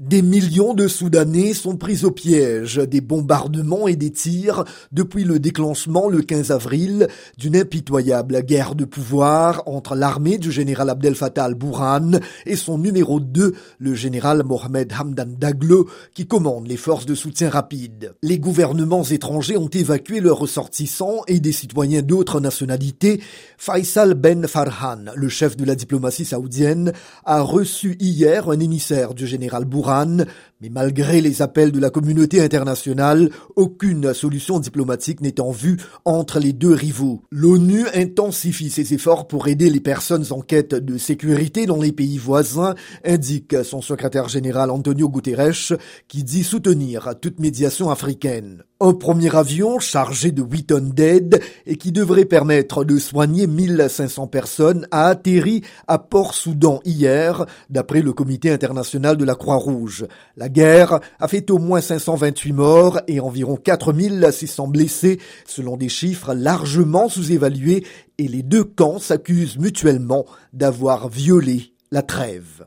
Des millions de Soudanais sont pris au piège des bombardements et des tirs depuis le déclenchement le 15 avril d'une impitoyable guerre de pouvoir entre l'armée du général Abdel Fattah al-Burhan et son numéro 2, le général Mohamed Hamdan Daglo, qui commande les forces de soutien rapide. Les gouvernements étrangers ont évacué leurs ressortissants et des citoyens d'autres nationalités. Faisal Ben Farhan, le chef de la diplomatie saoudienne, a reçu hier un émissaire du général Mais malgré les appels de la communauté internationale, aucune solution diplomatique n'est en vue entre les deux rivaux. L'ONU intensifie ses efforts pour aider les personnes en quête de sécurité dans les pays voisins, indique son secrétaire général Antonio Guterres, qui dit soutenir toute médiation africaine. Un premier avion chargé de 8 tonnes d'aide et qui devrait permettre de soigner 1500 personnes a atterri à Port-Soudan hier, d'après le comité international de la Croix-Rouge. La guerre a fait au moins 528 morts et environ 4600 blessés, selon des chiffres largement sous-évalués et les deux camps s'accusent mutuellement d'avoir violé la trêve.